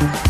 Thank you.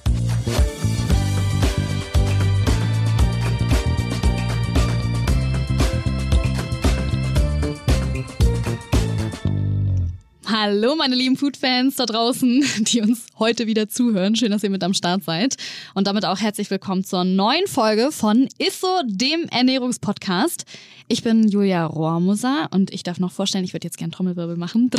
Hallo, meine lieben Foodfans da draußen, die uns heute wieder zuhören. Schön, dass ihr mit am Start seid. Und damit auch herzlich willkommen zur neuen Folge von Isso, dem Ernährungspodcast. Ich bin Julia Rohrmoser und ich darf noch vorstellen, ich würde jetzt gerne Trommelwirbel machen.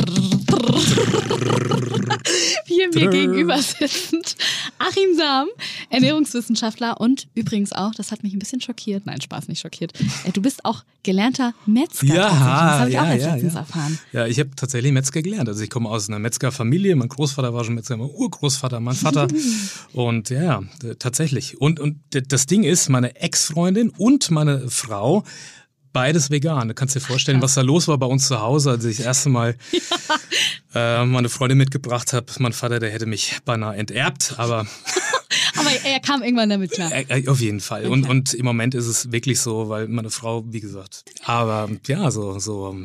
Hier mir gegenüber sitzend Achim Sam, Ernährungswissenschaftler und übrigens auch, das hat mich ein bisschen schockiert, nein, Spaß nicht schockiert, äh, du bist auch gelernter Metzger. Ja, das habe ich ja, auch ja, letztens ja. erfahren. Ja, ich habe tatsächlich Metzger gelernt. Also ich komme aus einer Metzgerfamilie. Mein Großvater war schon Metzger, mein Urgroßvater, mein Vater. und ja, tatsächlich. Und, und das Ding ist, meine Ex-Freundin und meine Frau, beides vegan. Du kannst dir vorstellen, was da los war bei uns zu Hause, als ich das erste Mal äh, meine Freundin mitgebracht habe. Mein Vater, der hätte mich beinahe enterbt, aber Aber er kam irgendwann damit klar. äh, äh, auf jeden Fall. Und, und im Moment ist es wirklich so, weil meine Frau, wie gesagt, aber ja, so, so,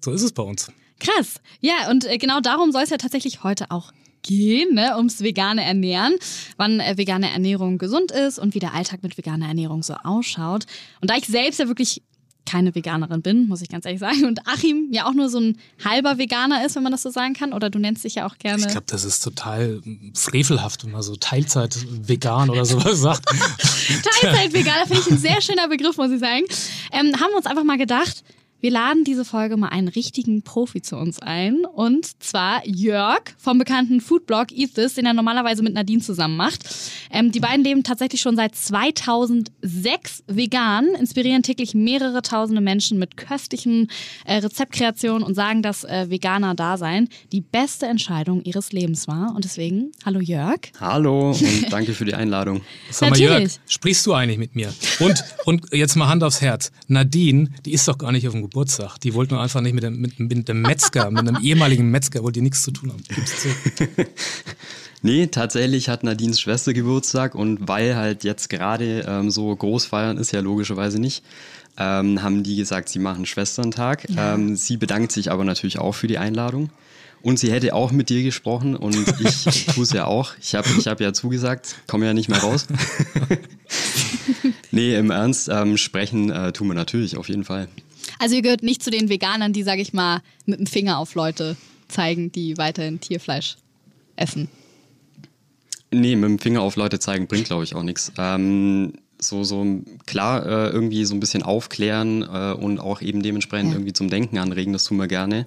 so ist es bei uns. Krass. Ja, und äh, genau darum soll es ja tatsächlich heute auch gehen, ne? ums vegane Ernähren, wann äh, vegane Ernährung gesund ist und wie der Alltag mit veganer Ernährung so ausschaut. Und da ich selbst ja wirklich keine Veganerin bin, muss ich ganz ehrlich sagen, und Achim ja auch nur so ein halber Veganer ist, wenn man das so sagen kann, oder du nennst dich ja auch gerne. Ich glaube, das ist total frevelhaft, wenn man so Teilzeit vegan oder sowas sagt. Teilzeit-Veganer finde ich ein sehr schöner Begriff, muss ich sagen. Ähm, haben wir uns einfach mal gedacht, wir laden diese Folge mal einen richtigen Profi zu uns ein. Und zwar Jörg vom bekannten Foodblog Eat This, den er normalerweise mit Nadine zusammen macht. Ähm, die beiden leben tatsächlich schon seit 2006 vegan, inspirieren täglich mehrere tausende Menschen mit köstlichen äh, Rezeptkreationen und sagen, dass äh, veganer Dasein die beste Entscheidung ihres Lebens war. Und deswegen, hallo Jörg. Hallo und danke für die Einladung. Sag mal. Jörg, sprichst du eigentlich mit mir? Und, und jetzt mal Hand aufs Herz. Nadine, die ist doch gar nicht auf dem Geburtstag. Die wollte nur einfach nicht mit dem, mit, mit dem Metzger, mit einem ehemaligen Metzger, wollte die nichts zu tun haben. Zu. Nee, tatsächlich hat Nadines Schwester Geburtstag und weil halt jetzt gerade ähm, so groß feiern ist, ja logischerweise nicht, ähm, haben die gesagt, sie machen Schwesterntag. Ähm, sie bedankt sich aber natürlich auch für die Einladung. Und sie hätte auch mit dir gesprochen und ich tue es ja auch. Ich habe ich hab ja zugesagt, komme ja nicht mehr raus. nee, im Ernst, ähm, sprechen äh, tun wir natürlich auf jeden Fall. Also ihr gehört nicht zu den Veganern, die, sage ich mal, mit dem Finger auf Leute zeigen, die weiterhin Tierfleisch essen. Nee, mit dem Finger auf Leute zeigen bringt, glaube ich, auch nichts. Ähm, so, so klar, äh, irgendwie so ein bisschen aufklären äh, und auch eben dementsprechend Ja. irgendwie zum Denken anregen, das tun wir gerne.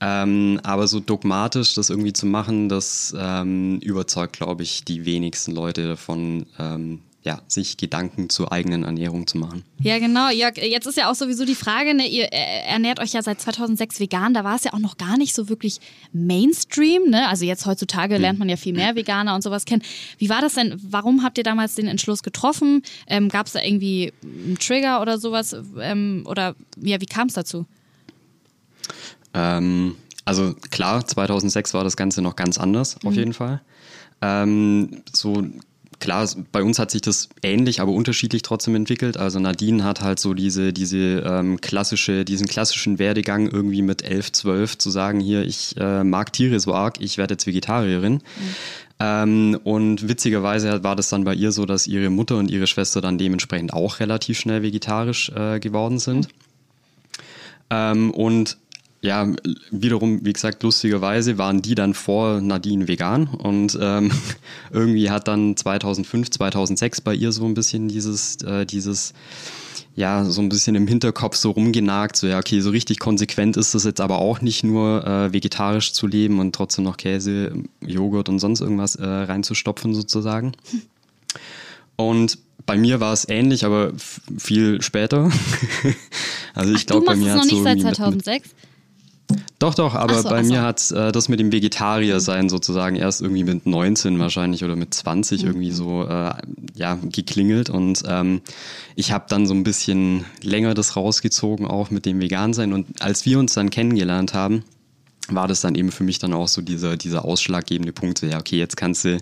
Ähm, aber so dogmatisch das irgendwie zu machen, das ähm, überzeugt, glaube ich, die wenigsten Leute davon, ähm, ja, sich Gedanken zur eigenen Ernährung zu machen. Ja, genau. Jörg, jetzt ist ja auch sowieso die Frage, ne, ihr äh, ernährt euch ja seit 2006 vegan, da war es ja auch noch gar nicht so wirklich Mainstream, ne? Also jetzt heutzutage lernt man ja viel mehr Veganer und sowas kennen. Wie war das denn? Warum habt ihr damals den Entschluss getroffen? Ähm, Gab es da irgendwie einen Trigger oder sowas? Ähm, oder ja, wie kam es dazu? Ähm, also klar, 2006 war das Ganze noch ganz anders, auf jeden Fall. Ähm, so klar, bei uns hat sich das ähnlich, aber unterschiedlich trotzdem entwickelt. Also Nadine hat halt so diese, diese ähm, klassische, diesen klassischen Werdegang irgendwie mit 11, 12 zu sagen, hier, ich äh, mag Tiere so arg, ich werde jetzt Vegetarierin. Ähm, und witzigerweise war das dann bei ihr so, dass ihre Mutter und ihre Schwester dann dementsprechend auch relativ schnell vegetarisch äh, geworden sind. Ähm, und ja, wiederum, wie gesagt, lustigerweise waren die dann vor Nadine vegan und ähm, irgendwie hat dann 2005, 2006 bei ihr so ein bisschen dieses, äh, dieses ja, so ein bisschen im Hinterkopf so rumgenagt, so ja, okay, so richtig konsequent ist das jetzt aber auch nicht nur äh, vegetarisch zu leben und trotzdem noch Käse, Joghurt und sonst irgendwas äh, reinzustopfen sozusagen. Und bei mir war es ähnlich, aber viel später. also ich glaube, bei mir hat es noch nicht seit 2006. Doch, doch, aber so, bei mir hat äh, das mit dem Vegetarier sein sozusagen erst irgendwie mit 19 wahrscheinlich oder mit 20 mhm. irgendwie so äh, ja, geklingelt und ähm, ich habe dann so ein bisschen länger das rausgezogen auch mit dem Vegan-Sein und als wir uns dann kennengelernt haben, war das dann eben für mich dann auch so dieser, dieser ausschlaggebende Punkt, so, ja okay, jetzt kannst du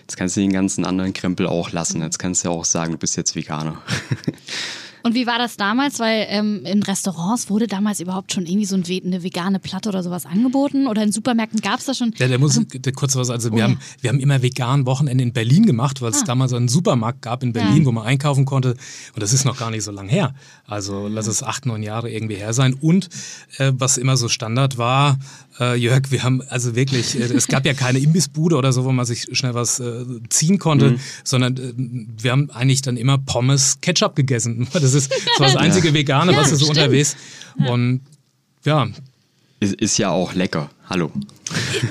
jetzt kannst du den ganzen anderen Krempel auch lassen, jetzt kannst du ja auch sagen, du bist jetzt Veganer. Und wie war das damals? Weil ähm, in Restaurants wurde damals überhaupt schon irgendwie so eine vegane Platte oder sowas angeboten? Oder in Supermärkten gab es das schon? Ja, der muss, also, der, kurz was, also wir, oh, haben, wir haben immer vegan Wochenende in Berlin gemacht, weil es ah. damals einen Supermarkt gab in Berlin, ja. wo man einkaufen konnte. Und das ist noch gar nicht so lang her. Also lass es acht, neun Jahre irgendwie her sein. Und äh, was immer so Standard war, äh, Jörg, wir haben also wirklich, äh, es gab ja keine Imbissbude oder so, wo man sich schnell was äh, ziehen konnte, mhm. sondern äh, wir haben eigentlich dann immer Pommes Ketchup gegessen. Das ist das, war das einzige ja. Vegane, ja, was du so stimmt. unterwegs. Und ja. Ist, ist ja auch lecker. Hallo.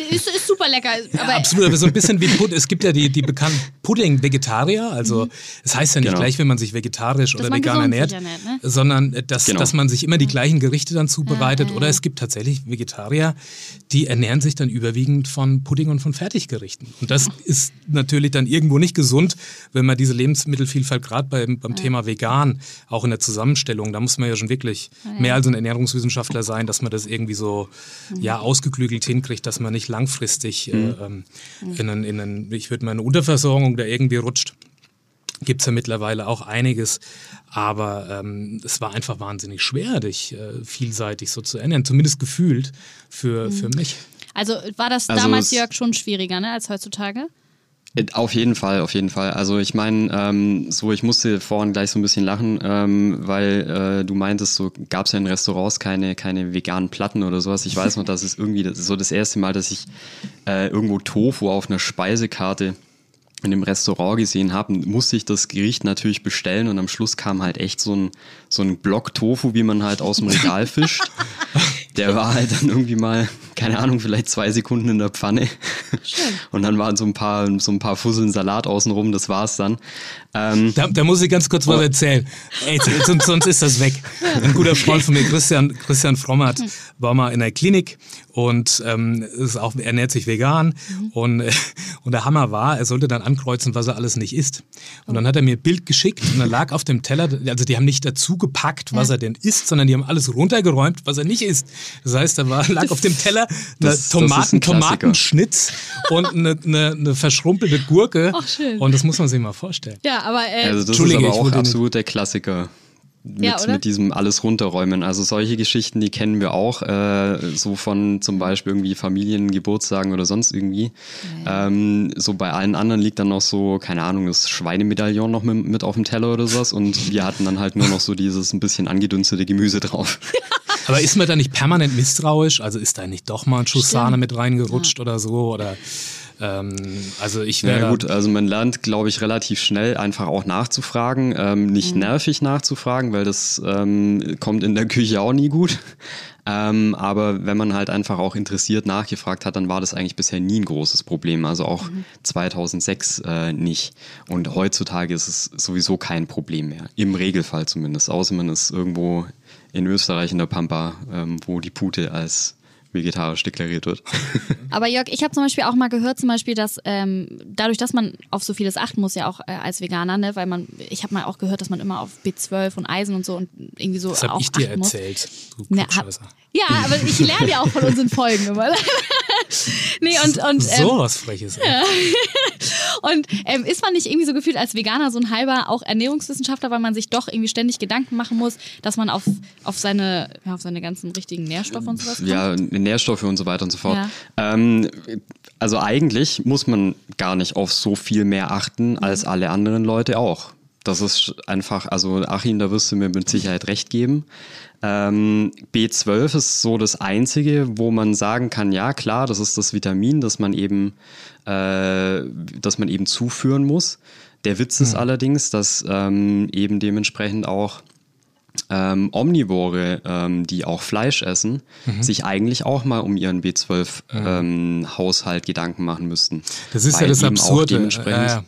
Ist, ist super lecker. Aber ja, absolut, aber so ein bisschen wie Pudding. Es gibt ja die, die bekannten Pudding-Vegetarier. Also, es mhm. heißt ja nicht genau. gleich, wenn man sich vegetarisch oder vegan ernährt, ernährt ne? sondern äh, dass, genau. dass man sich immer die gleichen Gerichte dann zubereitet. Ja, ja, oder es gibt tatsächlich Vegetarier, die ernähren sich dann überwiegend von Pudding und von Fertiggerichten. Und das ist natürlich dann irgendwo nicht gesund, wenn man diese Lebensmittelvielfalt gerade beim, beim Thema vegan, auch in der Zusammenstellung, da muss man ja schon wirklich mehr als ein Ernährungswissenschaftler sein, dass man das irgendwie so mhm. ja, ausgeklügelt hinkriegt, dass man nicht langfristig äh, mhm. ähm, in, einen, in einen, ich würde mal eine Unterversorgung da irgendwie rutscht. Gibt es ja mittlerweile auch einiges, aber ähm, es war einfach wahnsinnig schwer, dich äh, vielseitig so zu ernähren, zumindest gefühlt für, mhm. für mich. Also war das also damals, Jörg, schon schwieriger ne, als heutzutage? Auf jeden Fall, auf jeden Fall. Also ich meine, ähm, so ich musste vorhin gleich so ein bisschen lachen, ähm, weil äh, du meintest, so gab es ja in Restaurants keine, keine veganen Platten oder sowas. Ich weiß noch, dass es irgendwie das so das erste Mal, dass ich äh, irgendwo Tofu auf einer Speisekarte in dem Restaurant gesehen habe, musste ich das Gericht natürlich bestellen und am Schluss kam halt echt so ein, so ein Block Tofu, wie man halt aus dem Regal fischt. Der war halt dann irgendwie mal, keine Ahnung, vielleicht zwei Sekunden in der Pfanne. Schön. Und dann waren so ein paar, so ein paar Fusseln Salat außenrum, das war's dann. Ähm, da, da, muss ich ganz kurz was oh. erzählen. Ey, sonst, sonst ist das weg. Ein guter Freund von mir, Christian, Christian Frommert, war mal in der Klinik und ähm, ist auch, ernährt sich vegan. Mhm. Und, äh, und der Hammer war, er sollte dann ankreuzen, was er alles nicht isst. Und dann hat er mir ein Bild geschickt und da lag auf dem Teller, also die haben nicht dazu gepackt, was ja. er denn isst, sondern die haben alles runtergeräumt, was er nicht isst. Das heißt, da war, lag auf dem Teller eine Tomaten, Tomatenschnitz und eine, eine, eine verschrumpelte Gurke. Ach, schön. Und das muss man sich mal vorstellen. Ja, aber äh, also das ist aber auch absolut der Klassiker. Mit, ja, mit diesem alles runterräumen. Also solche Geschichten, die kennen wir auch, äh, so von zum Beispiel irgendwie Familiengeburtstagen oder sonst irgendwie. Ja. Ähm, so bei allen anderen liegt dann noch so, keine Ahnung, das Schweinemedaillon noch mit, mit auf dem Teller oder sowas und wir hatten dann halt nur noch so dieses ein bisschen angedünstete Gemüse drauf. Aber ist man da nicht permanent misstrauisch? Also ist da nicht doch mal ein Schuss Sahne mit reingerutscht ja. oder so? Oder ähm, also ich wäre. Ja, gut, also man lernt, glaube ich, relativ schnell einfach auch nachzufragen. Ähm, nicht mhm. nervig nachzufragen, weil das ähm, kommt in der Küche auch nie gut. Ähm, aber wenn man halt einfach auch interessiert nachgefragt hat, dann war das eigentlich bisher nie ein großes Problem. Also auch mhm. 2006 äh, nicht. Und heutzutage ist es sowieso kein Problem mehr. Im Regelfall zumindest. Außer man ist irgendwo in Österreich in der Pampa, ähm, wo die Pute als vegetarisch deklariert wird. Aber Jörg, ich habe zum Beispiel auch mal gehört, zum Beispiel, dass ähm, dadurch, dass man auf so vieles achten muss, ja auch äh, als Veganer, ne, weil man, ich habe mal auch gehört, dass man immer auf B12 und Eisen und so und irgendwie so das auch ich dir erzählt. Du ne, hab, ja, aber ich lerne ja auch von unseren Folgen immer. nee, und, und, ähm, so was Freches. Ja. Und ähm, ist man nicht irgendwie so gefühlt als Veganer so ein halber auch Ernährungswissenschaftler, weil man sich doch irgendwie ständig Gedanken machen muss, dass man auf, auf, seine, ja, auf seine ganzen richtigen Nährstoffe und sowas kommt? Ja, Nährstoffe und so weiter und so fort. Ja. Ähm, also eigentlich muss man gar nicht auf so viel mehr achten als alle anderen Leute auch. Das ist einfach, also Achim, da wirst du mir mit Sicherheit recht geben. Ähm, B12 ist so das Einzige, wo man sagen kann, ja klar, das ist das Vitamin, das man eben, äh, das man eben zuführen muss. Der Witz ist mhm. allerdings, dass ähm, eben dementsprechend auch ähm, Omnivore, ähm, die auch Fleisch essen, Mhm. sich eigentlich auch mal um ihren B12-Haushalt Gedanken machen müssten. Das ist ja Weil das eben auch Absurde. dementsprechend- Äh,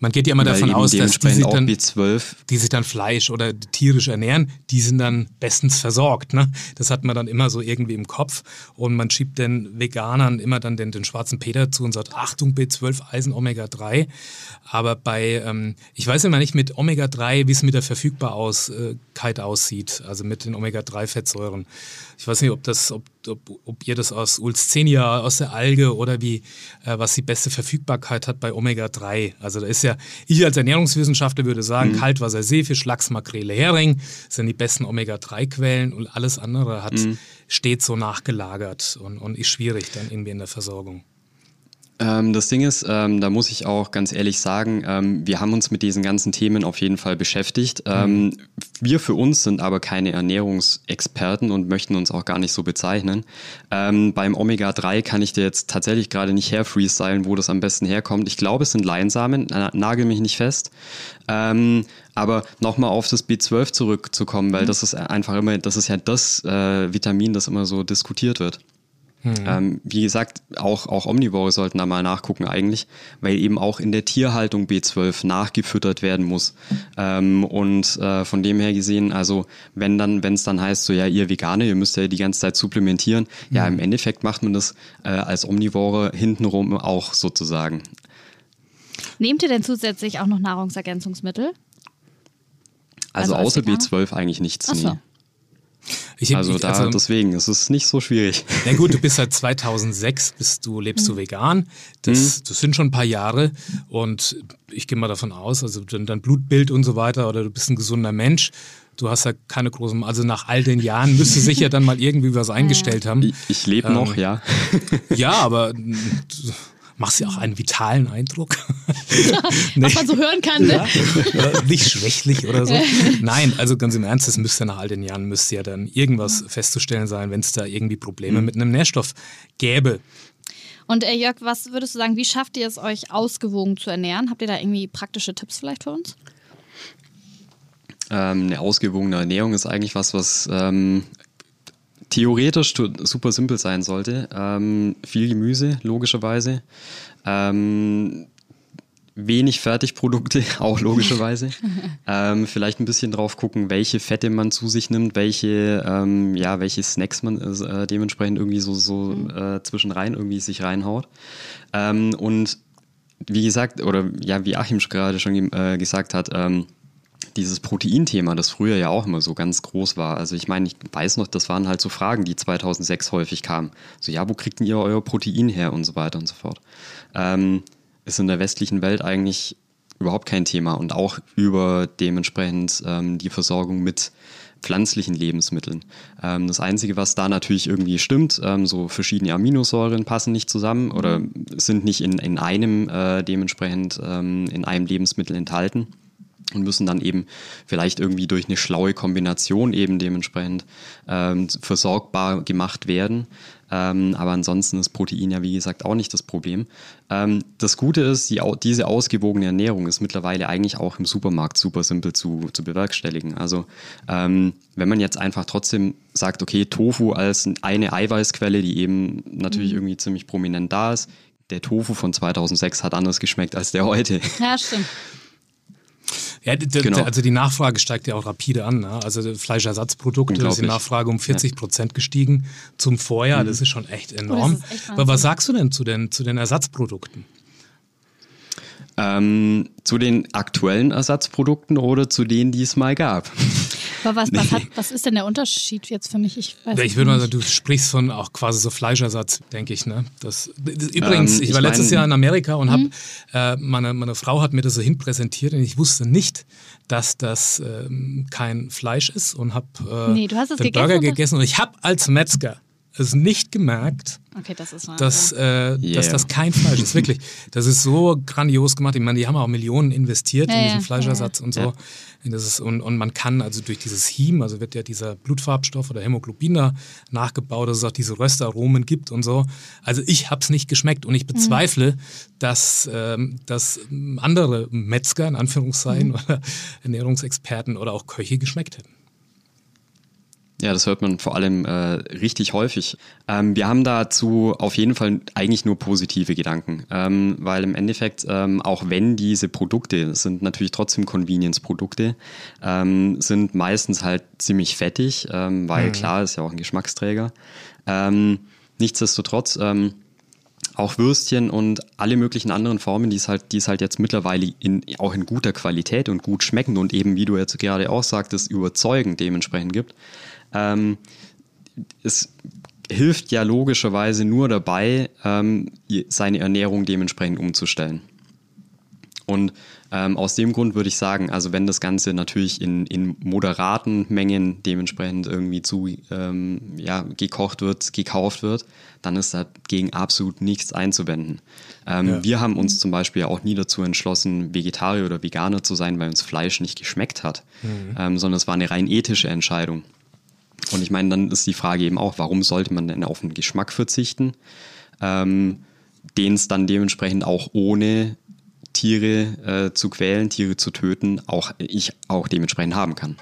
man geht ja immer weil davon aus, dass die sich, dann, B12 die sich dann Fleisch oder tierisch ernähren, die sind dann bestens versorgt. Ne? Das hat man dann immer so irgendwie im Kopf. Und man schiebt den Veganern immer dann den, den schwarzen Peter zu und sagt, Achtung, B12, Eisen, Omega-3. Aber bei, ähm, ich weiß immer nicht mit Omega-3, wie es mit der Verfügbarkeit aussieht, also mit den Omega-3-Fettsäuren. Ich weiß nicht, ob das, ob, ob, ob ihr das aus Ulszenia, aus der Alge oder wie, äh, was die beste Verfügbarkeit hat bei Omega-3. Also da ist ja, ich als Ernährungswissenschaftler würde sagen, Kaltwasser, Seefisch, Lachs, Makrele, Hering sind die besten Omega-3-Quellen und alles andere hat, steht so nachgelagert und, und ist schwierig dann irgendwie in der Versorgung. Ähm, das Ding ist, ähm, da muss ich auch ganz ehrlich sagen, ähm, wir haben uns mit diesen ganzen Themen auf jeden Fall beschäftigt. Ähm, wir für uns sind aber keine Ernährungsexperten und möchten uns auch gar nicht so bezeichnen. Ähm, beim Omega-3 kann ich dir jetzt tatsächlich gerade nicht herfreestylen, wo das am besten herkommt. Ich glaube, es sind Leinsamen, na, nagel mich nicht fest. Ähm, aber nochmal auf das B12 zurückzukommen, weil das ist einfach immer, das ist ja das äh, Vitamin, das immer so diskutiert wird. Ähm, wie gesagt, auch, auch Omnivore sollten da mal nachgucken eigentlich, weil eben auch in der Tierhaltung B12 nachgefüttert werden muss. Ähm, und äh, von dem her gesehen, also wenn dann, wenn es dann heißt, so ja, ihr Veganer, ihr müsst ja die ganze Zeit supplementieren, ja, im Endeffekt macht man das äh, als Omnivore hintenrum auch sozusagen. Nehmt ihr denn zusätzlich auch noch Nahrungsergänzungsmittel? Also, Also als außer Veganer? B12 eigentlich nichts. Ach so. Nee. Ich, Also ich, da, deswegen, es ist nicht so schwierig. Na gut, du bist seit 2006, bist du, lebst Mhm. du vegan. Das, das sind schon ein paar Jahre und ich gehe mal davon aus, also dein, dein Blutbild und so weiter oder du bist ein gesunder Mensch. Du hast ja keine großen, also nach all den Jahren müsste sich ja dann mal irgendwie was eingestellt haben. Ich, ich lebe noch, ja. Ja, aber du machst ja auch einen vitalen Eindruck. Was man so hören kann, ne? Äh, nicht schwächlich oder so. Nein, also ganz im Ernst, es müsste nach all den Jahren müsste ja dann irgendwas festzustellen sein, wenn es da irgendwie Probleme mit einem Nährstoff gäbe. Und äh, Jörg, was würdest du sagen, wie schafft ihr es euch ausgewogen zu ernähren? Habt ihr da irgendwie praktische Tipps vielleicht für uns? Ähm, eine ausgewogene Ernährung ist eigentlich was, was ähm, theoretisch super simpel sein sollte. Ähm, viel Gemüse, logischerweise. Ähm, wenig Fertigprodukte, auch logischerweise. ähm, vielleicht ein bisschen drauf gucken, welche Fette man zu sich nimmt, welche, ähm, ja, welche Snacks man äh, dementsprechend irgendwie so, so äh, zwischenrein irgendwie sich reinhaut. Ähm, und wie gesagt, oder ja, wie Achim gerade schon äh, gesagt hat, ähm, dieses Proteinthema, das früher ja auch immer so ganz groß war. Also ich meine, ich weiß noch, das waren halt so Fragen, die 2006 häufig kamen. So, ja, wo kriegt ihr euer Protein her und so weiter und so fort. Ähm, ist in der westlichen Welt eigentlich überhaupt kein Thema und auch über dementsprechend ähm, die Versorgung mit pflanzlichen Lebensmitteln. Ähm, das Einzige, was da natürlich irgendwie stimmt, ähm, so verschiedene Aminosäuren passen nicht zusammen oder sind nicht in, in einem äh, dementsprechend ähm, in einem Lebensmittel enthalten und müssen dann eben vielleicht irgendwie durch eine schlaue Kombination eben dementsprechend ähm, versorgbar gemacht werden. Ähm, aber ansonsten ist Protein ja wie gesagt auch nicht das Problem. Ähm, das Gute ist, die, diese ausgewogene Ernährung ist mittlerweile eigentlich auch im Supermarkt super simpel zu, zu bewerkstelligen. Also ähm, wenn man jetzt einfach trotzdem sagt, okay, Tofu als eine Eiweißquelle, die eben natürlich irgendwie ziemlich prominent da ist, der Tofu von 2006 hat anders geschmeckt als der heute. Ja, stimmt. Ja, Genau. also die Nachfrage steigt ja auch rapide an. Ne? Also die Fleischersatzprodukte ist die. Nachfrage um 40 Prozent gestiegen zum Vorjahr. Das ist schon echt enorm. ist echt Aber was sagst du denn zu den, zu den Ersatzprodukten? Ähm, zu den aktuellen Ersatzprodukten oder zu denen, die es mal gab. Aber was, was, hat, was ist denn der Unterschied jetzt für mich? Ich, weiß ich würde mal sagen, du sprichst von auch quasi so Fleischersatz, denke ich. Ne? Das, das, übrigens, Ähm, ich ich war letztes mein- Jahr in Amerika und Mhm. hab, äh, meine, meine Frau hat mir das so hinpräsentiert und ich wusste nicht, dass das ähm, kein Fleisch ist und habe äh, Nee, den gegessen Burger gegessen und ich habe als Metzger es nicht gemerkt, Okay, das dass, äh, dass Yeah. das kein Fleisch ist. Wirklich. Das ist so grandios gemacht. Ich meine, die haben auch Millionen investiert Ja, in ja, diesen Fleischersatz und so. Ja. Und, das ist, und, und man kann also durch dieses Heme, also wird ja dieser Blutfarbstoff oder Hämoglobin da nachgebaut, dass es auch diese Röstaromen gibt und so. Also ich habe es nicht geschmeckt und ich bezweifle, dass, ähm, dass andere Metzger in Anführungszeichen oder Ernährungsexperten oder auch Köche geschmeckt hätten. Ja, das hört man vor allem äh, richtig häufig. Ähm, wir haben dazu auf jeden Fall eigentlich nur positive Gedanken, ähm, weil im Endeffekt, ähm, auch wenn diese Produkte sind natürlich trotzdem Convenience-Produkte, ähm, sind meistens halt ziemlich fettig, ähm, weil mhm. klar ist ja auch ein Geschmacksträger. Ähm, nichtsdestotrotz ähm, auch Würstchen und alle möglichen anderen Formen, die es halt, die es halt jetzt mittlerweile in, auch in guter Qualität und gut schmecken und eben, wie du jetzt gerade auch sagtest, überzeugend dementsprechend gibt. Ähm, es hilft ja logischerweise nur dabei, ähm, seine Ernährung dementsprechend umzustellen. Und ähm, aus dem Grund würde ich sagen, also wenn das Ganze natürlich in, in moderaten Mengen dementsprechend irgendwie zu ähm, ja, gekocht wird, gekauft wird, dann ist dagegen absolut nichts einzuwenden. Ähm, ja. Wir haben uns zum Beispiel auch nie dazu entschlossen, Vegetarier oder Veganer zu sein, weil uns Fleisch nicht geschmeckt hat, mhm. ähm, sondern es war eine rein ethische Entscheidung. Und ich meine, dann ist die Frage eben auch, warum sollte man denn auf den Geschmack verzichten, ähm, den es dann dementsprechend auch ohne Tiere äh, zu quälen, Tiere zu töten, auch ich auch dementsprechend haben kann.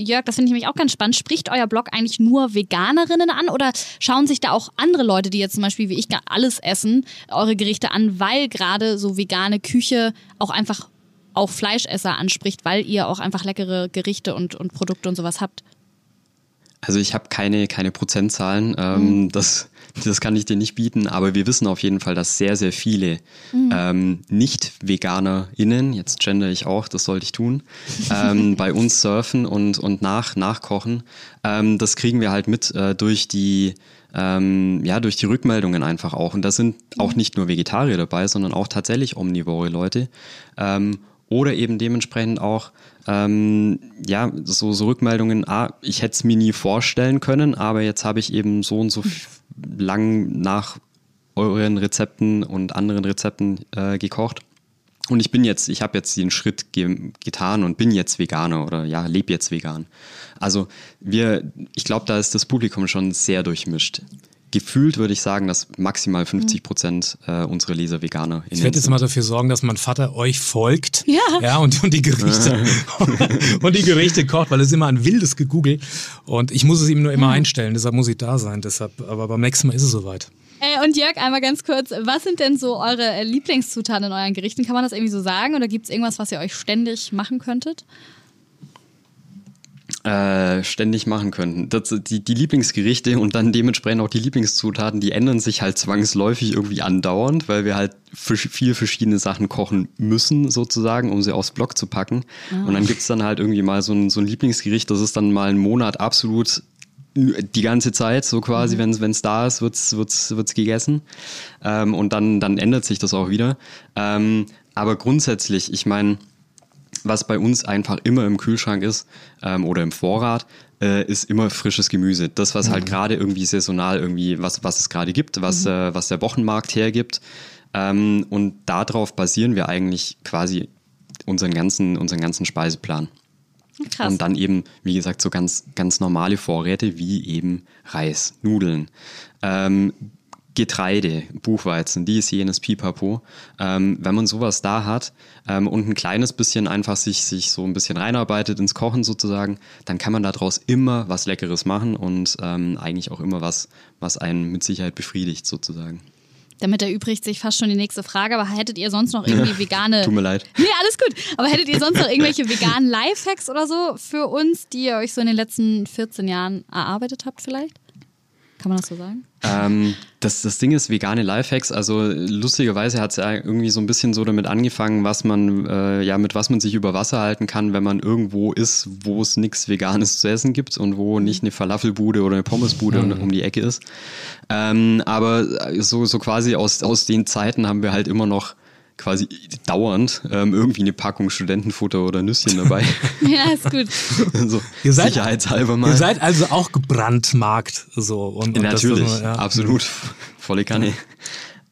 Jörg, das finde ich nämlich auch ganz spannend. Spricht euer Blog eigentlich nur Veganerinnen an oder schauen sich da auch andere Leute, die jetzt zum Beispiel wie ich alles essen, eure Gerichte an, weil gerade so vegane Küche auch einfach auch Fleischesser anspricht, weil ihr auch einfach leckere Gerichte und, und Produkte und sowas habt? Also ich habe keine, keine Prozentzahlen. Ähm, mhm. das, das kann ich dir nicht bieten, aber wir wissen auf jeden Fall, dass sehr, sehr viele mhm. ähm, Nicht-VeganerInnen, jetzt gender ich auch, das sollte ich tun, ähm, bei uns surfen und, und nach, nachkochen. Ähm, das kriegen wir halt mit äh, durch die ähm, ja, durch die Rückmeldungen einfach auch. Und da sind auch nicht nur Vegetarier dabei, sondern auch tatsächlich omnivore Leute. Ähm, oder eben dementsprechend auch ähm, ja so, so Rückmeldungen, ah, ich hätte es mir nie vorstellen können, aber jetzt habe ich eben so und so lang nach euren Rezepten und anderen Rezepten äh, gekocht. Und ich bin jetzt, ich habe jetzt den Schritt ge getan und bin jetzt Veganer oder ja, lebe jetzt vegan. Also wir, ich glaube, da ist das Publikum schon sehr durchmischt gefühlt würde ich sagen, dass maximal 50 Prozent äh, unserer Leser Veganer Ich werde jetzt mal dafür sorgen, dass mein Vater euch folgt. Ja. Ja, und, und die Gerichte und die Gerichte kocht, weil es immer ein wildes Gegoogle und ich muss es ihm nur immer mhm. einstellen, deshalb muss ich da sein. Deshalb, aber beim nächsten Mal ist es soweit. Äh, und Jörg, einmal ganz kurz, was sind denn so eure äh, Lieblingszutaten in euren Gerichten? Kann man das irgendwie so sagen oder gibt es irgendwas, was ihr euch ständig machen könntet? Äh, ständig machen könnten. Das, die, die Lieblingsgerichte und dann dementsprechend auch die Lieblingszutaten, die ändern sich halt zwangsläufig irgendwie andauernd, weil wir halt viel verschiedene Sachen kochen müssen, sozusagen, um sie aufs Blog zu packen. Oh. Und dann gibt's dann halt irgendwie mal so ein, so ein Lieblingsgericht, das ist dann mal einen Monat absolut die ganze Zeit, so quasi, mhm. wenn es da ist, wird's wird's, wird's gegessen. Ähm, und dann, dann ändert sich das auch wieder. Ähm, aber grundsätzlich, ich meine, was bei uns einfach immer im Kühlschrank ist ähm, oder im Vorrat, äh, ist immer frisches Gemüse. Das, was halt mhm. halt gerade irgendwie saisonal irgendwie, was, was es gerade gibt, was, mhm. äh, was der Wochenmarkt hergibt. Ähm, und darauf basieren wir eigentlich quasi unseren ganzen, unseren ganzen Speiseplan. Krass. Und dann eben, wie gesagt, so ganz, ganz normale Vorräte wie eben Reis, Nudeln, ähm, Getreide, Buchweizen, dies, jenes, pipapo. Ähm, wenn man sowas da hat ähm, und ein kleines bisschen einfach sich, sich so ein bisschen reinarbeitet ins Kochen sozusagen, dann kann man daraus immer was Leckeres machen und ähm, eigentlich auch immer was, was einen mit Sicherheit befriedigt sozusagen. Damit erübrigt sich fast schon die nächste Frage, aber hättet ihr sonst noch irgendwie vegane. Tut mir leid. Nee, alles gut. Aber hättet ihr sonst noch irgendwelche veganen Lifehacks oder so für uns, die ihr euch so in den letzten 14 Jahren erarbeitet habt, vielleicht? Kann man das so sagen? Ähm, das, das Ding ist vegane Lifehacks. Also lustigerweise hat es ja irgendwie so ein bisschen so damit angefangen, was man, äh, ja, mit was man sich über Wasser halten kann, wenn man irgendwo ist, wo es nichts Veganes zu essen gibt und wo nicht eine Falafelbude oder eine Pommesbude mhm. um die Ecke ist. Ähm, aber so, so quasi aus, aus den Zeiten haben wir halt immer noch quasi dauernd ähm, irgendwie eine Packung Studentenfutter oder Nüsschen dabei. ja, ist gut. so, ihr seid, sicherheitshalber mal. Ihr seid also auch gebrandmarkt. So, und, und Natürlich, das, ja. absolut. Volle Kanne.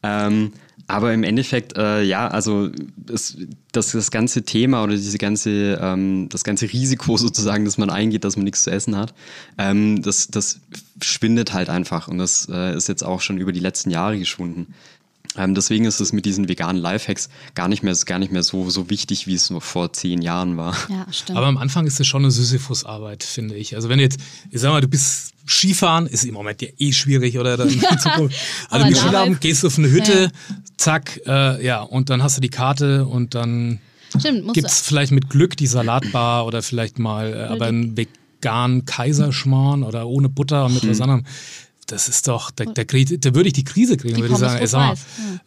Ähm, aber im Endeffekt, äh, ja, also es, das, das ganze Thema oder diese ganze, ähm, das ganze Risiko sozusagen, dass man eingeht, dass man nichts zu essen hat, ähm, das, das schwindet halt einfach. Und das äh, ist jetzt auch schon über die letzten Jahre geschwunden Ähm, deswegen ist es mit diesen veganen Lifehacks gar nicht mehr, gar nicht mehr so, so wichtig, wie es nur vor zehn Jahren war. Ja, stimmt. Aber am Anfang ist es schon eine Sisyphus-Arbeit, finde ich. Also wenn du jetzt, ich sag mal, du bist Skifahren, ist im Moment ja eh schwierig oder dann in Zukunft. Aber Also damals- Skilaben gehst du auf eine Hütte, Ja. zack, äh, ja, und dann hast du die Karte und dann musst gibt's vielleicht mit Glück die Salatbar oder vielleicht mal äh, aber einen veganen Kaiserschmarrn oder ohne Butter und mit Hm. was anderem. Das ist doch, da, da, krieg, da würde ich die Krise kriegen, Die würde ich sagen. Ey, sag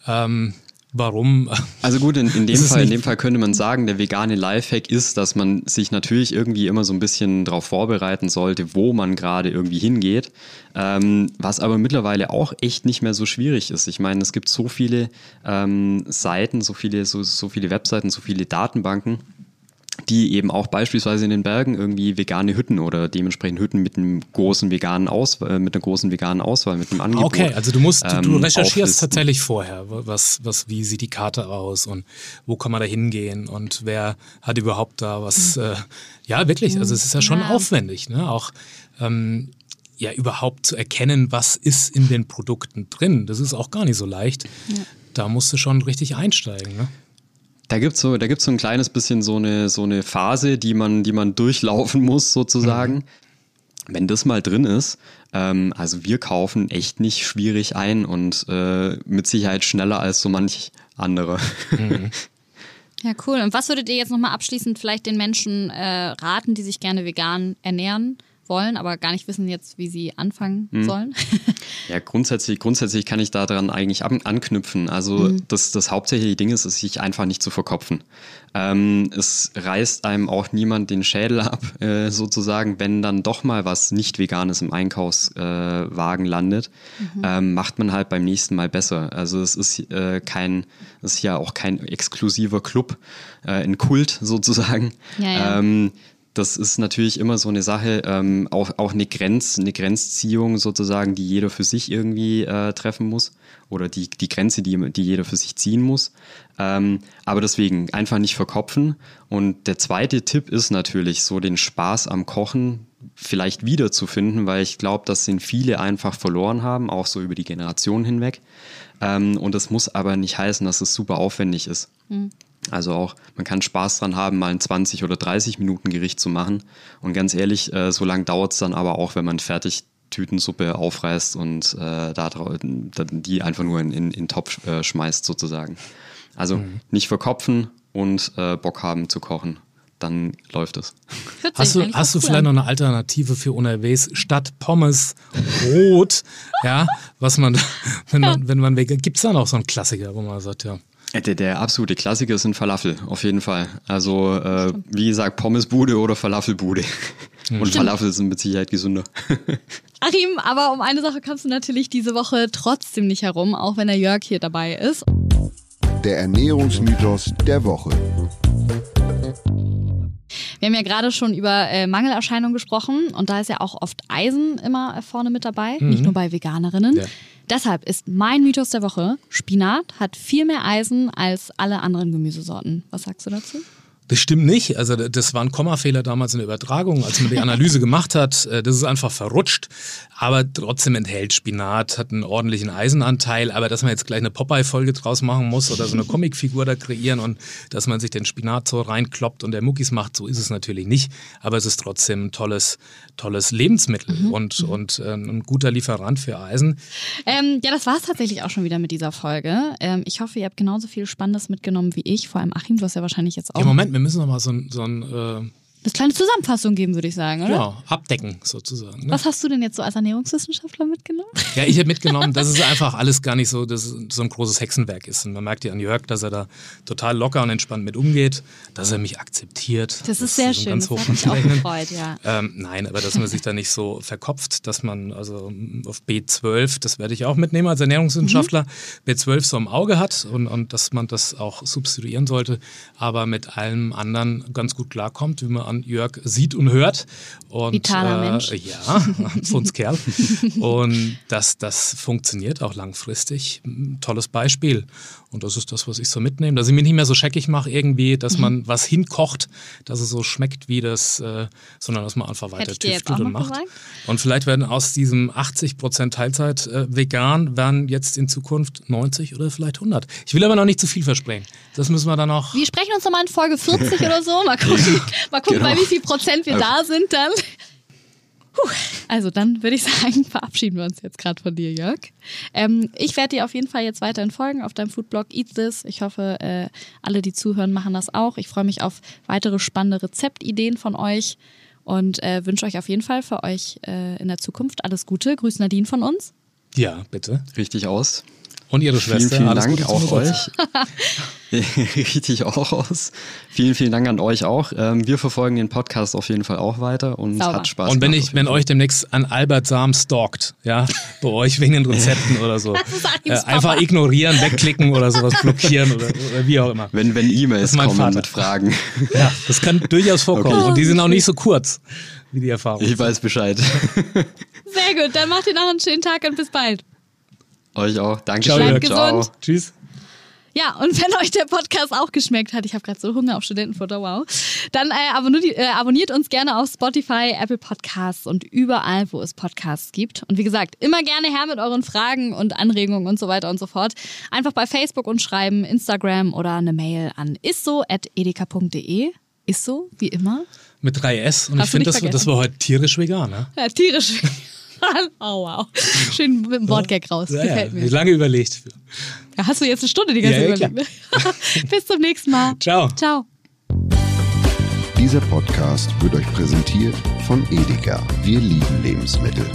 mal, ähm, warum? Also gut, in, in, dem Fall, in dem Fall könnte man sagen, der vegane Lifehack ist, dass man sich natürlich irgendwie immer so ein bisschen darauf vorbereiten sollte, wo man gerade irgendwie hingeht. Ähm, was aber mittlerweile auch echt nicht mehr so schwierig ist. Ich meine, es gibt so viele ähm, Seiten, so viele, so, so viele Webseiten, so viele Datenbanken, die eben auch beispielsweise in den Bergen irgendwie vegane Hütten oder dementsprechend Hütten mit einem großen veganen Auswahl, mit einer großen veganen Auswahl, mit einem Angebot. Okay, also du musst, du, du ähm, recherchierst auflisten. tatsächlich vorher, was, was, wie sieht die Karte aus und wo kann man da hingehen und wer hat überhaupt da was, äh, ja wirklich, also es ist ja schon Ja. aufwendig, ne? Auch ähm, ja überhaupt zu erkennen, was ist in den Produkten drin. Das ist auch gar nicht so leicht. Da musst du schon richtig einsteigen, ne? Da gibt's so, da gibt's so ein kleines bisschen so eine, so eine Phase, die man, die man durchlaufen muss, sozusagen. Wenn das mal drin ist, ähm, also wir kaufen echt nicht schwierig ein und äh, mit Sicherheit schneller als so manch andere. Ja, cool. Und was würdet ihr jetzt nochmal abschließend vielleicht den Menschen äh, raten, die sich gerne vegan ernähren wollen, aber gar nicht wissen jetzt, wie sie anfangen Hm. sollen? Ja, grundsätzlich, grundsätzlich kann ich daran eigentlich an, anknüpfen. Also das, das hauptsächliche Ding ist, es sich einfach nicht zu verkopfen. Ähm, es reißt einem auch niemand den Schädel ab, äh, sozusagen, wenn dann doch mal was nicht Veganes im Einkaufswagen äh, landet, ähm, macht man halt beim nächsten Mal besser. Also es ist äh, kein, es ist ja auch kein exklusiver Club, äh, ein Kult sozusagen. Ja, ja. Ähm, das ist natürlich immer so eine Sache, ähm, auch, auch eine, Grenz, eine Grenzziehung sozusagen, die jeder für sich irgendwie äh, treffen muss. Oder die, die Grenze, die, die jeder für sich ziehen muss. Ähm, aber deswegen einfach nicht verkopfen. Und der zweite Tipp ist natürlich, so den Spaß am Kochen vielleicht wiederzufinden, weil ich glaube, dass den viele einfach verloren haben, auch so über die Generationen hinweg. Ähm, und das muss aber nicht heißen, dass es super aufwendig ist. Also auch, man kann Spaß dran haben, mal ein 20 oder 30 Minuten Gericht zu machen. Und ganz ehrlich, äh, so lange dauert es dann aber auch, wenn man fertig Tütensuppe aufreißt und äh, da die einfach nur in, in, in den Topf äh, schmeißt sozusagen. Also nicht verkopfen und äh, Bock haben zu kochen. Dann läuft es. Hast du, hast du vielleicht an. noch eine Alternative für unterwegs statt Pommes rot? ja, was man, wenn man, wenn man vegan, gibt's da noch so einen Klassiker, wo man sagt, ja. Der, der absolute Klassiker sind Falafel, auf jeden Fall. Also, äh, wie gesagt, Pommesbude oder Falafelbude. Und Falafel sind mit Sicherheit gesünder. Achim, aber um eine Sache kommst du natürlich diese Woche trotzdem nicht herum, auch wenn der Jörg hier dabei ist. Der Ernährungsmythos der Woche. Wir haben ja gerade schon über äh, Mangelerscheinungen gesprochen und da ist ja auch oft Eisen immer vorne mit dabei, nicht nur bei Veganerinnen. Ja. Deshalb ist mein Mythos der Woche, Spinat hat viel mehr Eisen als alle anderen Gemüsesorten. Was sagst du dazu? Das stimmt nicht. Also das war ein Kommafehler damals in der Übertragung, als man die Analyse gemacht hat. Äh, Das ist einfach verrutscht. Aber trotzdem enthält Spinat, hat einen ordentlichen Eisenanteil. Aber dass man jetzt gleich eine Popeye-Folge draus machen muss oder so eine Comicfigur da kreieren und dass man sich den Spinat so reinkloppt und der Muckis macht, so ist es natürlich nicht. Aber es ist trotzdem ein tolles, tolles Lebensmittel und, und äh, ein guter Lieferant für Eisen. Ähm, ja, das war es tatsächlich auch schon wieder mit dieser Folge. Ähm, ich hoffe, ihr habt genauso viel Spannendes mitgenommen wie ich. Vor allem Achim, du hast ja wahrscheinlich jetzt auch Im Moment, wir müssen noch mal so so ein äh, eine kleine Zusammenfassung geben, würde ich sagen, oder? ja, abdecken sozusagen. Ne? Was hast du denn jetzt so als Ernährungswissenschaftler mitgenommen? Ja, ich habe mitgenommen, dass es einfach alles gar nicht so, dass es so ein großes Hexenwerk ist. Und man merkt ja an Jörg, dass er da total locker und entspannt mit umgeht, dass er mich akzeptiert. Das ist sehr ein schön. Ganz Das hat mich auch gefreut, ja. Ähm, nein, aber dass man sich da nicht so verkopft, dass man also auf B12, das werde ich auch mitnehmen als Ernährungswissenschaftler, B12 so im Auge hat und, und dass man das auch substituieren sollte, aber mit allem anderen ganz gut klarkommt, wie man an Jörg sieht und hört. Und, Vitaler äh, Mensch. Ja, Kerl. und das, das funktioniert auch langfristig. Ein tolles Beispiel. Und das ist das, was ich so mitnehme. Dass ich mich nicht mehr so scheckig mache irgendwie, dass Mhm. man was hinkocht, dass es so schmeckt wie das, äh, sondern dass man einfach weiter tüftelt auch und macht. gesagt. Und vielleicht werden aus diesem 80% Teilzeit äh, vegan, werden jetzt in Zukunft 90 oder vielleicht 100. Ich will aber noch nicht zu viel versprechen. Das müssen wir dann noch. Wir sprechen uns nochmal in Folge 40 oder so. Mal gucken, mal gucken Genau. bei wie viel Prozent wir da sind dann. Puh. Also dann würde ich sagen, verabschieden wir uns jetzt gerade von dir, Jörg. Ähm, ich werde dir auf jeden Fall jetzt weiterhin folgen auf deinem Foodblog Eat This. Ich hoffe, äh, alle, die zuhören, machen das auch. Ich freue mich auf weitere spannende Rezeptideen von euch und äh, wünsche euch auf jeden Fall für euch äh, in der Zukunft alles Gute. Grüß Nadine von uns. Ja, bitte. Richtig aus. Und ihre Vielen, Schwester. vielen alles Dank auch euch. Richtig auch aus. Vielen, vielen Dank an euch auch. Ähm, wir verfolgen den Podcast auf jeden Fall auch weiter und Sauber. hat Spaß Und wenn, ich, wenn euch demnächst ein Albert Sam stalkt, ja, bei euch wegen den Rezepten oder so, äh, einfach ignorieren, wegklicken oder sowas blockieren oder, oder wie auch immer. Wenn, wenn E-Mails kommen Vater. mit Fragen. Ja, das kann durchaus vorkommen. Okay. Und die sind auch nicht so kurz, wie die Erfahrung. Ich weiß Bescheid. Sehr gut, dann macht ihr noch einen schönen Tag und bis bald. Euch auch. Ciao, Dankeschön. Jörg. gesund. Tschüss. Ja, und wenn euch der Podcast auch geschmeckt hat, ich habe gerade so Hunger auf Studentenfutter, wow, dann äh, abonniert, äh, abonniert uns gerne auf Spotify, Apple Podcasts und überall, wo es Podcasts gibt. Und wie gesagt, immer gerne her mit euren Fragen und Anregungen und so weiter und so fort. Einfach bei Facebook uns schreiben, Instagram oder eine Mail an isso.edeka.de. Isso, wie immer. Mit 3S. Und Hast ich finde, nicht das, vergessen. das war heute tierisch vegan. Ne? Ja, tierisch. Oh, wow. Schön mit dem Wortgag raus. Ja, Gefällt mir. lange überlegt. Ja, hast du jetzt eine Stunde die ganze Ja, Zeit ja, überlegt? Bis zum nächsten Mal. Ciao. Ciao. Dieser Podcast wird euch präsentiert von Edeka. Wir lieben Lebensmittel.